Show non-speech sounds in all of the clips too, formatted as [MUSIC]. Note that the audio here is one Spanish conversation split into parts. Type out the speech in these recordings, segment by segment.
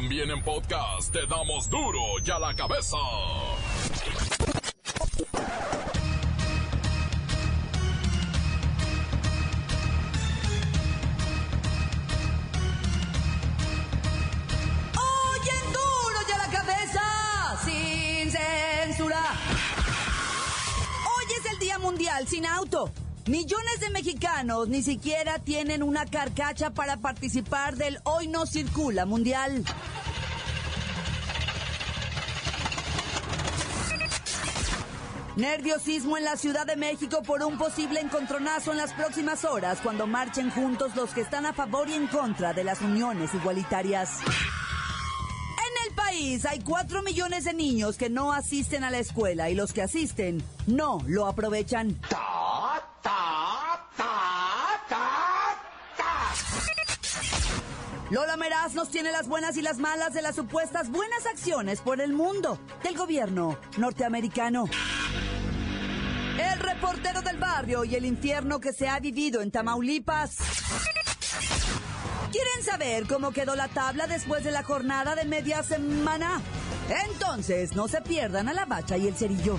También en podcast te damos duro y a la cabeza. Oyen duro y a la cabeza, sin censura. Hoy es el Día Mundial sin auto. Millones de mexicanos ni siquiera tienen una carcacha para participar del Hoy no circula mundial. Nerviosismo en la Ciudad de México por un posible encontronazo en las próximas horas cuando marchen juntos los que están a favor y en contra de las uniones igualitarias. En el país hay 4 millones de niños que no asisten a la escuela y los que asisten no lo aprovechan. Lola Meraz nos tiene las buenas y las malas de las supuestas buenas acciones por el mundo del gobierno norteamericano. El reportero del barrio y el infierno que se ha vivido en Tamaulipas. ¿Quieren saber cómo quedó la tabla después de la jornada de media semana? Entonces, no se pierdan a la bacha y el cerillo.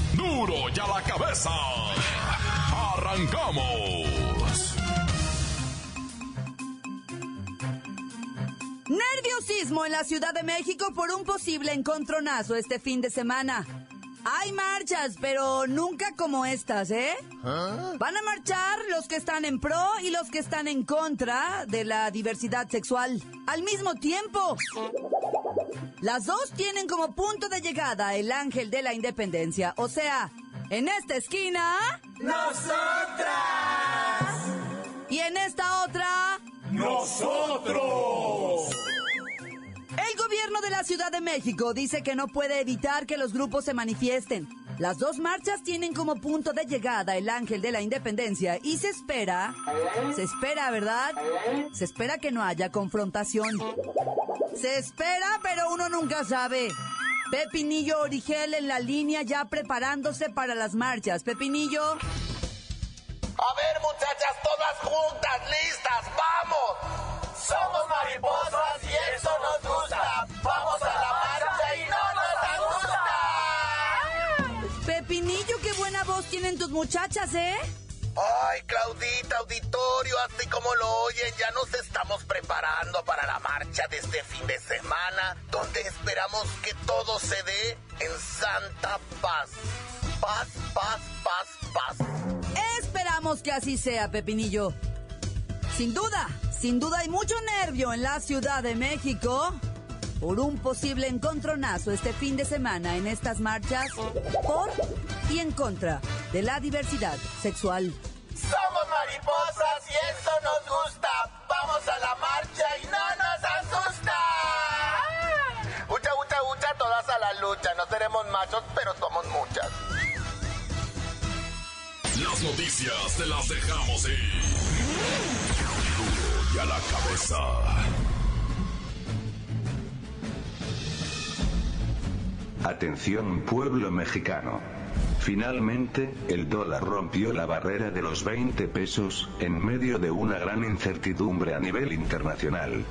Duro y a la cabeza. Arrancamos. Nerviosismo en la Ciudad de México por un posible encontronazo este fin de semana. Hay marchas, pero nunca como estas, ¿eh? Van a marchar los que están en pro y los que están en contra de la diversidad sexual. Al mismo tiempo. Las dos tienen como punto de llegada el ángel de la independencia. O sea, en esta esquina... ¡Nosotras! Y en esta otra... ¡Nosotros! El gobierno de la Ciudad de México dice que no puede evitar que los grupos se manifiesten. Las dos marchas tienen como punto de llegada el ángel de la independencia y se espera, se espera, ¿verdad? Se espera que no haya confrontación. Se espera, pero uno nunca sabe. Pepinillo Origel en la línea ya preparándose para las marchas. Pepinillo, A ver, muchachas, todas juntas, listas, vamos. Somos mariposas y eso nos gusta. Vamos a la marcha y no nos asusta. Pepinillo, qué buena voz tienen tus muchachas, ¿eh? Ay, Claudita, auditorio, así como lo oyen, ya nos estamos preparando para la marcha de este fin de semana, donde esperamos que todo se dé en santa paz. Paz, paz, paz, paz. Esperamos que así sea, Pepinillo. Sin duda, sin duda hay mucho nervio en la Ciudad de México por un posible encontronazo este fin de semana en estas marchas por y en contra de la diversidad sexual. Somos mariposas y eso nos gusta. Vamos a la marcha y no nos asusta. Ucha, ucha, ucha, todas a la lucha. No seremos machos, pero somos muchas. Las noticias te las dejamos ir. Duro y a la cabeza. Atención pueblo mexicano. Finalmente, el dólar rompió la barrera de los 20 pesos, en medio de una gran incertidumbre a nivel internacional.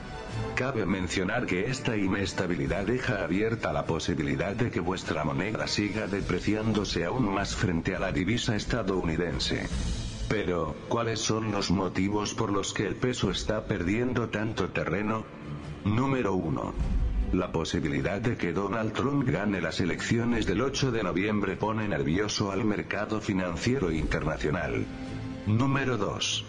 Cabe mencionar que esta inestabilidad deja abierta la posibilidad de que vuestra moneda siga depreciándose aún más frente a la divisa estadounidense. Pero, ¿cuáles son los motivos por los que el peso está perdiendo tanto terreno? Número 1. La posibilidad de que Donald Trump gane las elecciones del 8 de noviembre pone nervioso al mercado financiero internacional. Número 2.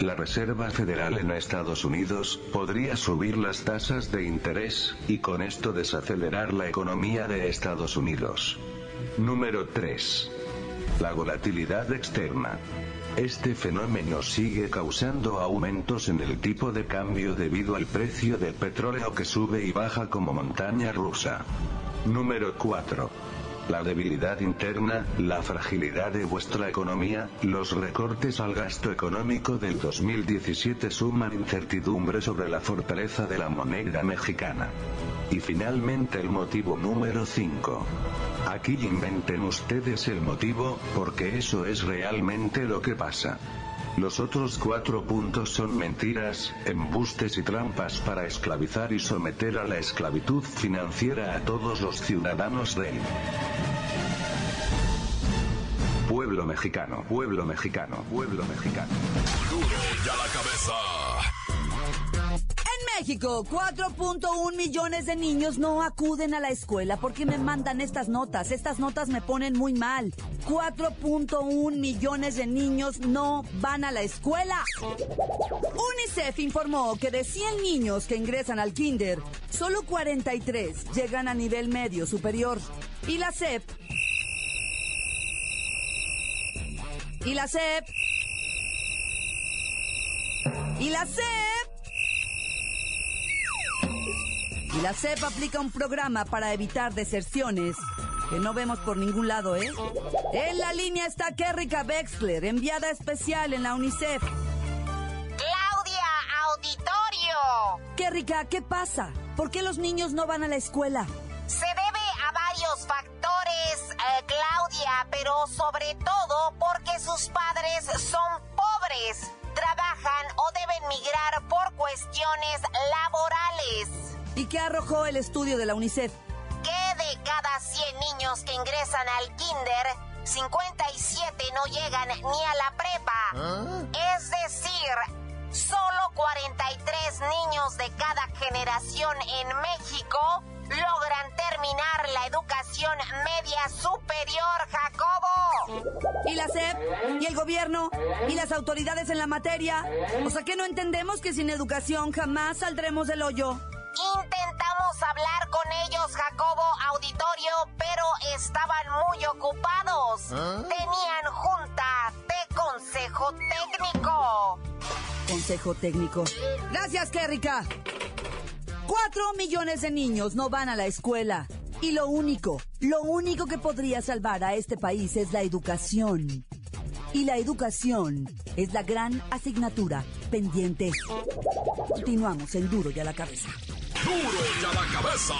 La Reserva Federal en Estados Unidos podría subir las tasas de interés, y con esto desacelerar la economía de Estados Unidos. Número 3. La volatilidad externa. Este fenómeno sigue causando aumentos en el tipo de cambio debido al precio del petróleo que sube y baja como montaña rusa. Número 4 la debilidad interna, la fragilidad de vuestra economía, los recortes al gasto económico del 2017 suman incertidumbre sobre la fortaleza de la moneda mexicana. Y finalmente el motivo número 5. Aquí inventen ustedes el motivo, porque eso es realmente lo que pasa. Los otros cuatro puntos son mentiras, embustes y trampas para esclavizar y someter a la esclavitud financiera a todos los ciudadanos del pueblo mexicano, pueblo mexicano, pueblo mexicano. Duro ya la cabeza. México, 4.1 millones de niños no acuden a la escuela porque me mandan estas notas. Estas notas me ponen muy mal. 4.1 millones de niños no van a la escuela. UNICEF informó que de 100 niños que ingresan al kinder, solo 43 llegan a nivel medio superior. Y la CEP... Y la CEP... Y la CEP y la CEP aplica un programa para evitar deserciones que no vemos por ningún lado, ¿eh? En la línea está Kerrika Wexler, enviada especial en la UNICEF. Claudia, auditorio. Kerrika, ¿qué pasa? ¿Por qué los niños no van a la escuela? Se debe a varios factores, eh, Claudia, pero sobre todo porque sus padres son pobres, trabajan o deben migrar por cuestiones laborales. ¿Y qué arrojó el estudio de la UNICEF? Que de cada 100 niños que ingresan al kinder, 57 no llegan ni a la prepa. ¿Ah? Es decir, solo 43 niños de cada generación en México logran terminar la educación media superior, Jacobo. ¿Y la SEP? ¿Y el gobierno? ¿Y las autoridades en la materia? O sea que no entendemos que sin educación jamás saldremos del hoyo. Intentamos hablar con ellos, Jacobo Auditorio, pero estaban muy ocupados. ¿Ah? Tenían junta de consejo técnico. Consejo técnico. Gracias, Kérrica. Cuatro millones de niños no van a la escuela. Y lo único, lo único que podría salvar a este país es la educación. Y la educación es la gran asignatura pendiente. Continuamos en Duro y a la cabeza. Duro y a la cabeza.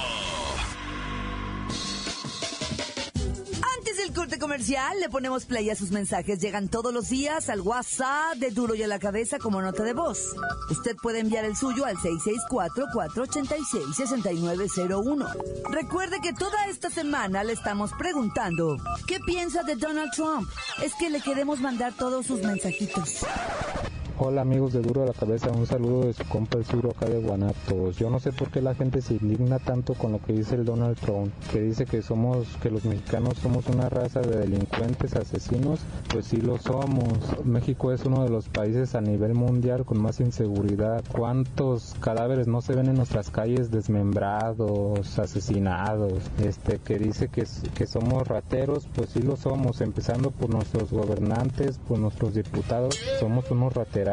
Antes del corte comercial, le ponemos play a sus mensajes. Llegan todos los días al WhatsApp de Duro y a la cabeza como nota de voz. Usted puede enviar el suyo al 664-486-6901. Recuerde que toda esta semana le estamos preguntando, ¿qué piensa de Donald Trump? Es que le queremos mandar todos sus mensajitos. Hola amigos de Duro de la Cabeza, un saludo de su compa el Suro acá de Guanatos. Yo no sé por qué la gente se indigna tanto con lo que dice el Donald Trump, que dice que somos, que los mexicanos somos una raza de delincuentes, asesinos, pues sí lo somos. México es uno de los países a nivel mundial con más inseguridad. ¿Cuántos cadáveres no se ven en nuestras calles desmembrados, asesinados? Este, que dice que, que somos rateros, pues sí lo somos, empezando por nuestros gobernantes, por nuestros diputados, somos unos rateros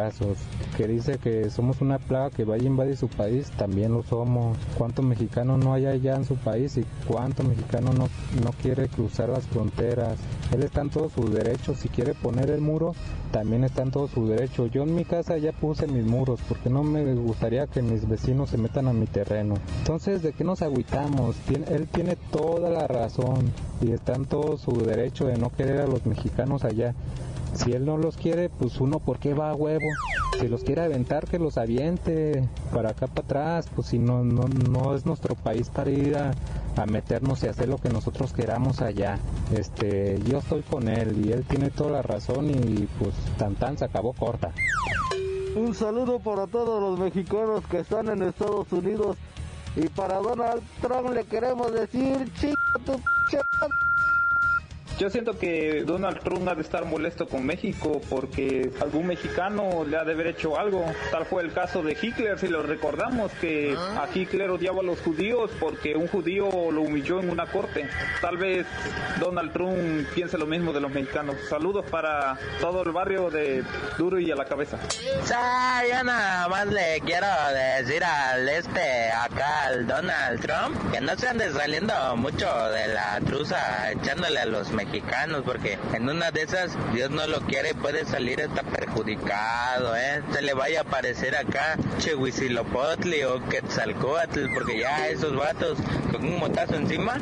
que dice que somos una plaga que vaya a invadir su país, también lo somos. ¿Cuánto mexicano no hay allá en su país y cuánto mexicano no, no quiere cruzar las fronteras? Él está en todo su derecho, si quiere poner el muro, también está en todo su derecho. Yo en mi casa ya puse mis muros porque no me gustaría que mis vecinos se metan a mi terreno. Entonces, ¿de qué nos agüitamos? él tiene toda la razón y está en todo su derecho de no querer a los mexicanos allá. Si él no los quiere, pues uno, ¿por qué va a huevo? Si los quiere aventar, que los aviente para acá, para atrás. Pues si no, no, no es nuestro país para ir a, meternos y hacer lo que nosotros queramos allá. Este, yo estoy con él y él tiene toda la razón y pues tan tan se acabó corta. Un saludo para todos los mexicanos que están en Estados Unidos y para Donald Trump le queremos decir chico tu Yo siento que Donald Trump ha de estar molesto con México porque algún mexicano le ha de haber hecho algo. Tal fue el caso de Hitler, si lo recordamos, que a Hitler odiaba a los judíos porque un judío lo humilló en una corte. Tal vez Donald Trump piense lo mismo de los mexicanos. Saludos para todo el barrio de Duro y a la cabeza. yo nada más le quiero decir al este, acá al Donald Trump, que no se ande saliendo mucho de la truza echándole a los mexicanos, porque en una de esas, Dios no lo quiere, puede salir hasta perjudicado, ¿eh? Se le vaya a aparecer acá Chehuizilopotli o Quetzalcoatl, porque ya esos vatos con un motazo encima,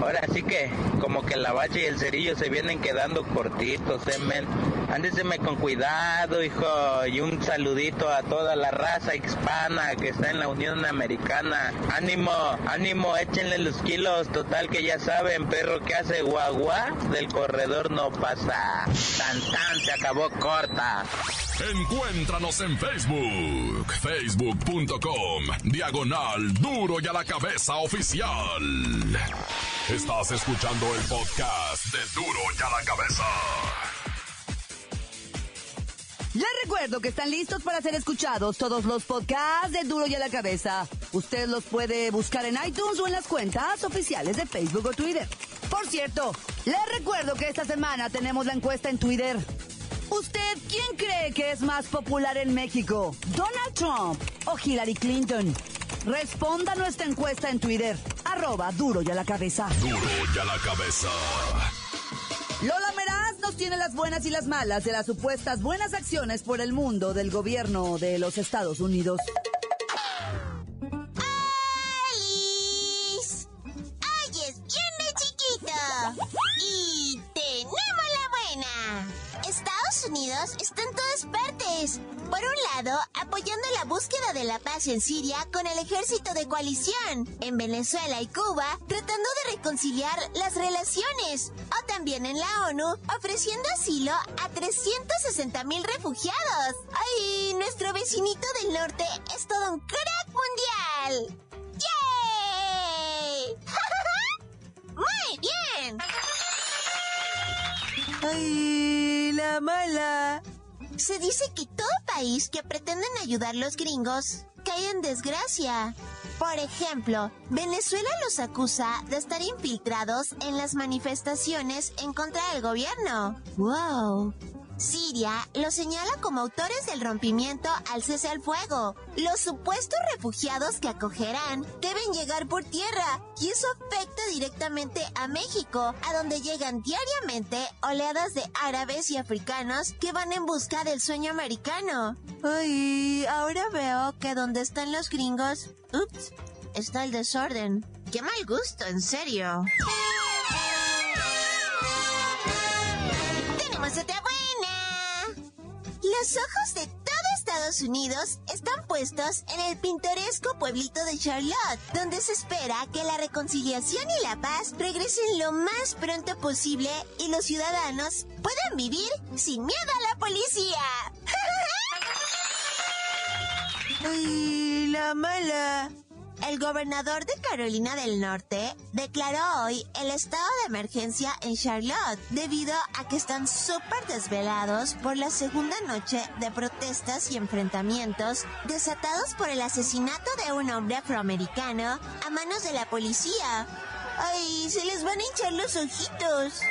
ahora sí que como que la bacha y el cerillo se vienen quedando cortitos, ¿eh, men? Ándeseme con cuidado, hijo, y un saludito a toda la raza hispana que está en la Unión Americana. Ánimo, ánimo, échenle los kilos, total que ya saben, perro que hace guagua, del corredor no pasa. Tan tan, se acabó corta. Encuéntranos en Facebook, facebook.com, diagonal duro y a la cabeza oficial. Estás escuchando el podcast de duro y a la cabeza. Les recuerdo que están listos para ser escuchados todos los podcasts de Duro y a la Cabeza. Usted los puede buscar en iTunes o en las cuentas oficiales de Facebook o Twitter. Por cierto, les recuerdo que esta semana tenemos la encuesta en Twitter. ¿Usted quién cree que es más popular en México? ¿Donald Trump o Hillary Clinton? Responda a nuestra encuesta en Twitter. Arroba Duro y a la Cabeza. Duro y a la cabeza. Lola Meraz nos tiene las buenas y las malas de las supuestas buenas acciones por el mundo del gobierno de los Estados Unidos. Unidos está en todas partes. Por un lado, apoyando la búsqueda de la paz en Siria con el ejército de coalición. En Venezuela y Cuba, tratando de reconciliar las relaciones. O también en la ONU, ofreciendo asilo a 360 mil refugiados. ¡Ay! Nuestro vecinito del norte es todo un crack mundial. ¡Yay! [LAUGHS] ¡Muy bien! ¡Ay, la mala! Se dice que todo país que pretenden ayudar los gringos cae en desgracia. Por ejemplo, Venezuela los acusa de estar infiltrados en las manifestaciones en contra del gobierno. ¡Wow! Siria los señala como autores del rompimiento al cese al fuego. Los supuestos refugiados que acogerán deben llegar por tierra y eso afecta directamente a México, a donde llegan diariamente oleadas de árabes y africanos que van en busca del sueño americano. Ay, ahora veo que donde están los gringos, ups, está el desorden. Qué mal gusto, en serio. Tenemos otra. Los ojos de todo Estados Unidos están puestos en el pintoresco pueblito de Charlotte, donde se espera que la reconciliación y la paz regresen lo más pronto posible y los ciudadanos puedan vivir sin miedo a la policía. [LAUGHS] ¡Ay, la mala! El gobernador de Carolina del Norte declaró hoy el estado de emergencia en Charlotte debido a que están súper desvelados por la segunda noche de protestas y enfrentamientos desatados por el asesinato de un hombre afroamericano a manos de la policía. ¡Ay, se les van a hinchar los ojitos!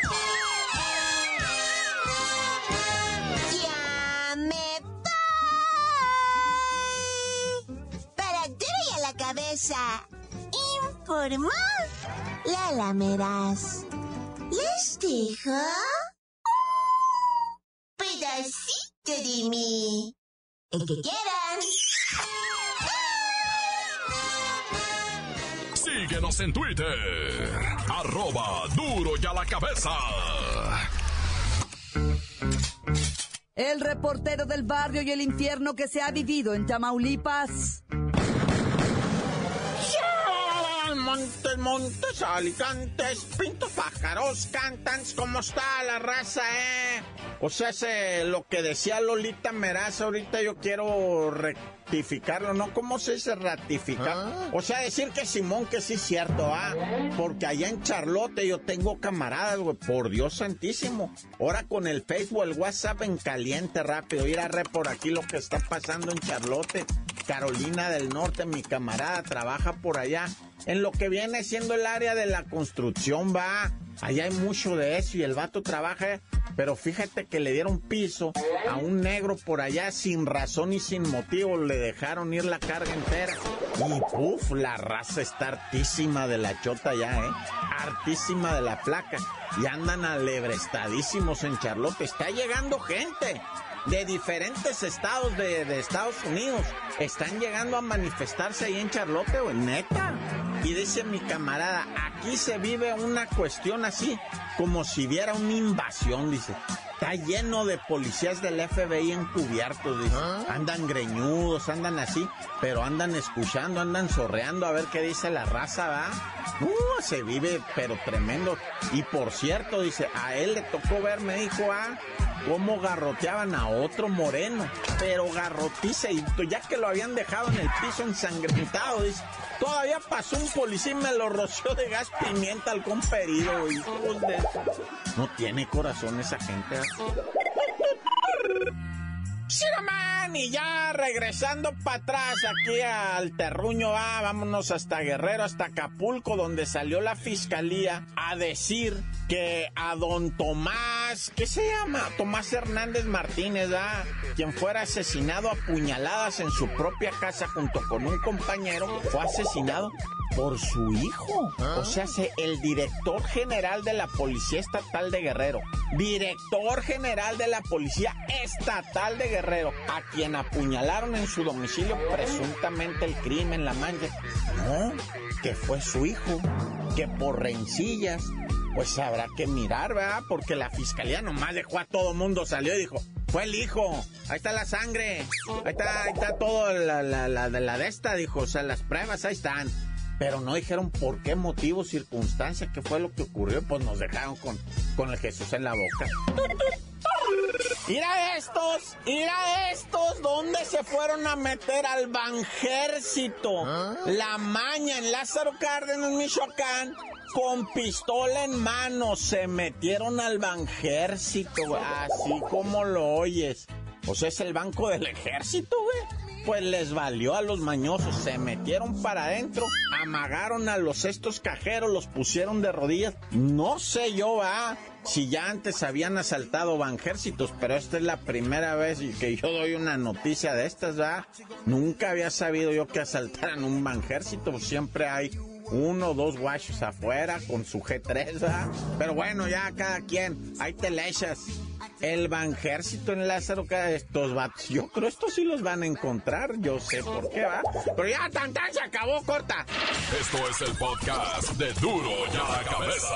La cabeza. Informó Lala Meraz. Les dejo un pedacito de mí. El que quieran. Síguenos en Twitter. Arroba duro y a la cabeza. El reportero del barrio y el infierno que se ha vivido en Tamaulipas. Montes, Montes, Alicantes, Pintos, Pájaros, cantan, ¿cómo está la raza, eh? O sea, ese, lo que decía Lolita Meraz, ahorita yo quiero ratificarlo, ¿no? ¿Cómo se dice ratificar? Ah. O sea, decir que Simón, que sí es cierto, ¿ah? Porque allá en Charlotte yo tengo camaradas, güey, por Dios santísimo. Ahora con el Facebook, el WhatsApp en caliente rápido, ir a re por aquí lo que está pasando en Charlotte. Carolina del Norte, mi camarada, trabaja por allá. En lo que viene siendo el área de la construcción, va. Allá hay mucho de eso y el vato trabaja, pero fíjate que le dieron piso a un negro por allá sin razón y sin motivo, le dejaron ir la carga entera. Y puf, la raza está hartísima de la chota ya, ¿eh? Hartísima de la placa. Y andan alebrestadísimos en Charlotte. Está llegando gente de diferentes estados de, de Estados Unidos. Están llegando a manifestarse ahí en Charlotte, güey, neta. Y dice mi camarada, aquí se vive una cuestión así, como si hubiera una invasión, dice. Está lleno de policías del FBI encubiertos, dice. Andan greñudos, andan así, pero andan escuchando, andan sorreando a ver qué dice la raza, ¿va? Uh, se vive, pero tremendo. Y por cierto, dice, a él le tocó ver, me dijo, ah, cómo garroteaban a otro moreno, pero garrotiza y ya que lo habían dejado en el piso ensangrentado, dice, todavía pasó un policía y me lo roció de gas pimienta al comperido. No tiene corazón esa gente. ¿eh? man, y ya regresando para atrás aquí al terruño, vámonos hasta Guerrero, hasta Acapulco, donde salió la fiscalía a decir que a don Tomás, ¿qué se llama? Tomás Hernández Martínez, ah, quien fuera asesinado a puñaladas en su propia casa junto con un compañero, fue asesinado por su hijo. O sea, se- el director general de la Policía Estatal de Guerrero, director general de la Policía Estatal de Guerrero, a quien apuñalaron en su domicilio presuntamente el crimen, la mancha. No, que fue su hijo, que por rencillas, pues habrá que mirar, ¿verdad? Porque la fiscalía nomás dejó a todo mundo, salió y dijo, fue el hijo, ahí está la sangre, ahí está, ahí está todo la, la, la de la de esta, dijo, o sea, las pruebas ahí están. Pero no dijeron por qué motivo, circunstancia, qué fue lo que ocurrió, pues nos dejaron con, con el Jesús en la boca. Ir a estos, ir a estos, ¿dónde se fueron a meter al Banjército? La maña en Lázaro Cárdenas, Michoacán, con pistola en mano, se metieron al Banjército, así como lo oyes. O sea, es el banco del ejército, güey. Pues les valió a los mañosos, se metieron para adentro, amagaron a los estos cajeros, los pusieron de rodillas. No sé yo, va, si ya antes habían asaltado banjércitos, pero esta es la primera vez que yo doy una noticia de estas, va. Nunca había sabido yo que asaltaran un banjército, siempre hay uno o dos guachos afuera con su G3, ¿verdad? Pero bueno, ya cada quien, ahí te le echas. El banjército en Lázaro, cada estos vatos, yo creo estos sí los van a encontrar, yo sé por qué, va. Pero ya tan tan se acabó, corta. Esto es el podcast de Duro y a la Cabeza.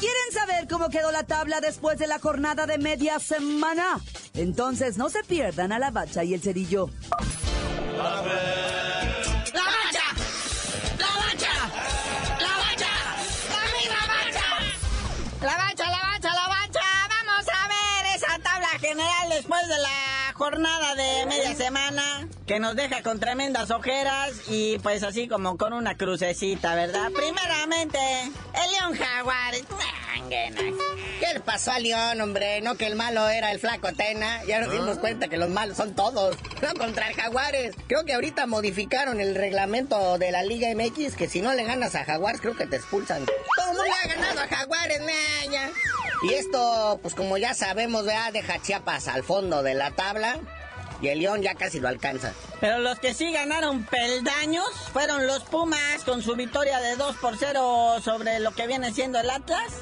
¿Quieren saber cómo quedó la tabla después de la jornada de media semana? Entonces no se pierdan a la bacha y el cerillo. Después de la jornada de media semana que nos deja con tremendas ojeras y pues así como con una crucecita, ¿verdad? Primeramente, el León Jaguares. ¿Qué le pasó a León, hombre? No que el malo era el flaco Tena. Ya nos dimos cuenta que los malos son todos. [LAUGHS] No contra el Jaguares. Creo que ahorita modificaron el reglamento de la Liga MX que si no le ganas a Jaguares creo que te expulsan. Mundo le ha ganado a Jaguares, nah, ya. Y esto, pues como ya sabemos, ¿verdad? deja Chiapas al fondo de la tabla. Y el León ya casi lo alcanza. Pero los que sí ganaron peldaños fueron los Pumas con su victoria de 2 por 0 sobre lo que viene siendo el Atlas.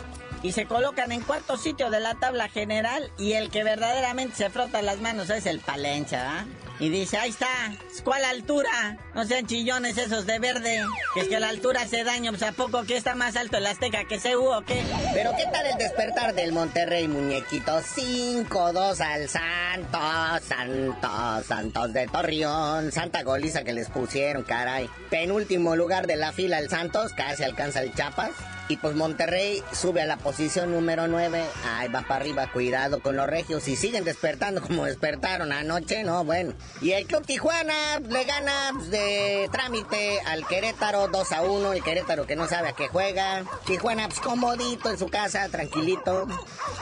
Y se colocan en cuarto sitio de la tabla general. Y el que verdaderamente se frota las manos es el Palencia, ¿ah? Y dice, ahí está, ¿cuál altura? No sean chillones esos de verde. Que es que la altura hace daño, pues a poco que está más alto el Azteca que se o qué. Pero ¿qué tal el despertar del Monterrey, muñequito? 5-2 al Santos, Santos, Santos de Torreón. Santa goliza que les pusieron, caray. Penúltimo lugar de la fila el Santos, casi alcanza el Chapas. Y pues Monterrey sube a la posición número 9. Ay, va para arriba, cuidado con los regios. Y siguen despertando como despertaron anoche, ¿no? Bueno. Y el Club Tijuana le gana de trámite al Querétaro 2 a 1. El Querétaro que no sabe a qué juega. Tijuana pues comodito en su casa, tranquilito.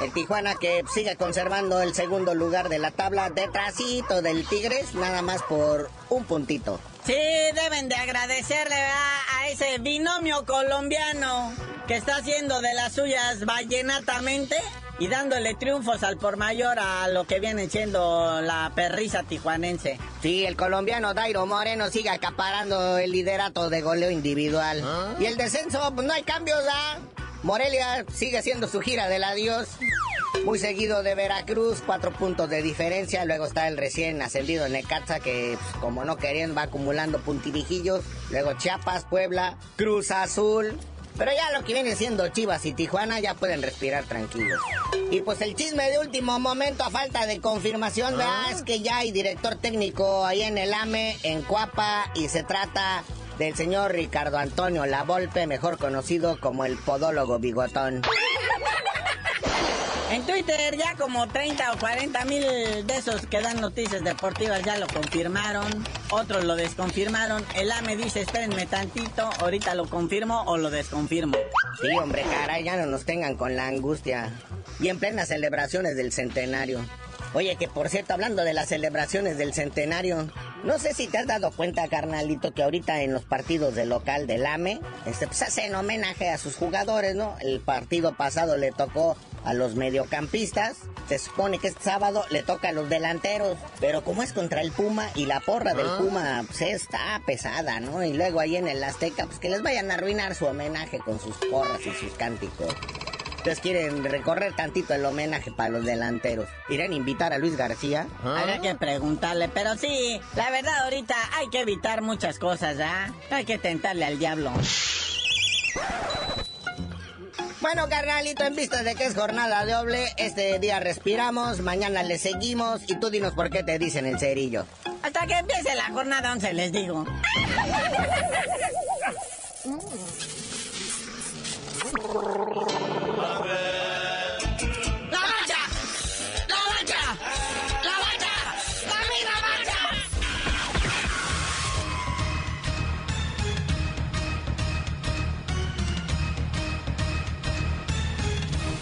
El Tijuana que sigue conservando el segundo lugar de la tabla. Detrásito del Tigres, nada más por un puntito. Sí, deben de agradecerle a ese binomio colombiano que está haciendo de las suyas vallenatamente y dándole triunfos al por mayor a lo que viene siendo la perrisa tijuanense. Sí, el colombiano Dairo Moreno sigue acaparando el liderato de goleo individual. ¿Ah? Y el descenso, pues no hay cambios, ¿ah? Morelia sigue haciendo su gira del adiós. Muy seguido de Veracruz, cuatro puntos de diferencia. Luego está el recién ascendido Necaxa, que pues, como no querían va acumulando puntirijillos. Luego Chiapas, Puebla, Cruz Azul. Pero ya lo que viene siendo Chivas y Tijuana ya pueden respirar tranquilos. Y pues el chisme de último momento a falta de confirmación, ¿verdad? Es que ya hay director técnico ahí en el AME, en Cuapa, y se trata del señor Ricardo Antonio Lavolpe, mejor conocido como el podólogo bigotón. [LAUGHS] En Twitter ya como 30 o 40 mil de esos que dan noticias deportivas ya lo confirmaron, otros lo desconfirmaron. El AME dice, espérenme tantito, ahorita lo confirmo o lo desconfirmo. Sí, hombre, caray, ya no nos tengan con la angustia. Y en plenas celebraciones del centenario. Oye, que por cierto, hablando de las celebraciones del centenario, no sé si te has dado cuenta, carnalito, que ahorita en los partidos del local del AME, este, pues hacen homenaje a sus jugadores, ¿no? El partido pasado le tocó a los mediocampistas, se supone que este sábado le toca a los delanteros, pero como es contra el Puma y la porra del ah. Puma pues está pesada, ¿no? Y luego ahí en el Azteca, pues que les vayan a arruinar su homenaje con sus porras y sus cánticos. Ustedes quieren recorrer tantito el homenaje para los delanteros. ¿Irán a invitar a Luis García? ¿Ah? Hay que preguntarle, pero sí, la verdad ahorita hay que evitar muchas cosas, ¿ah? Hay que tentarle al diablo. Bueno, carnalito, en vista de que es jornada doble, este día respiramos, mañana le seguimos y tú dinos por qué te dicen el cerillo. Hasta que empiece la jornada 11 les digo. [LAUGHS] [LAUGHS]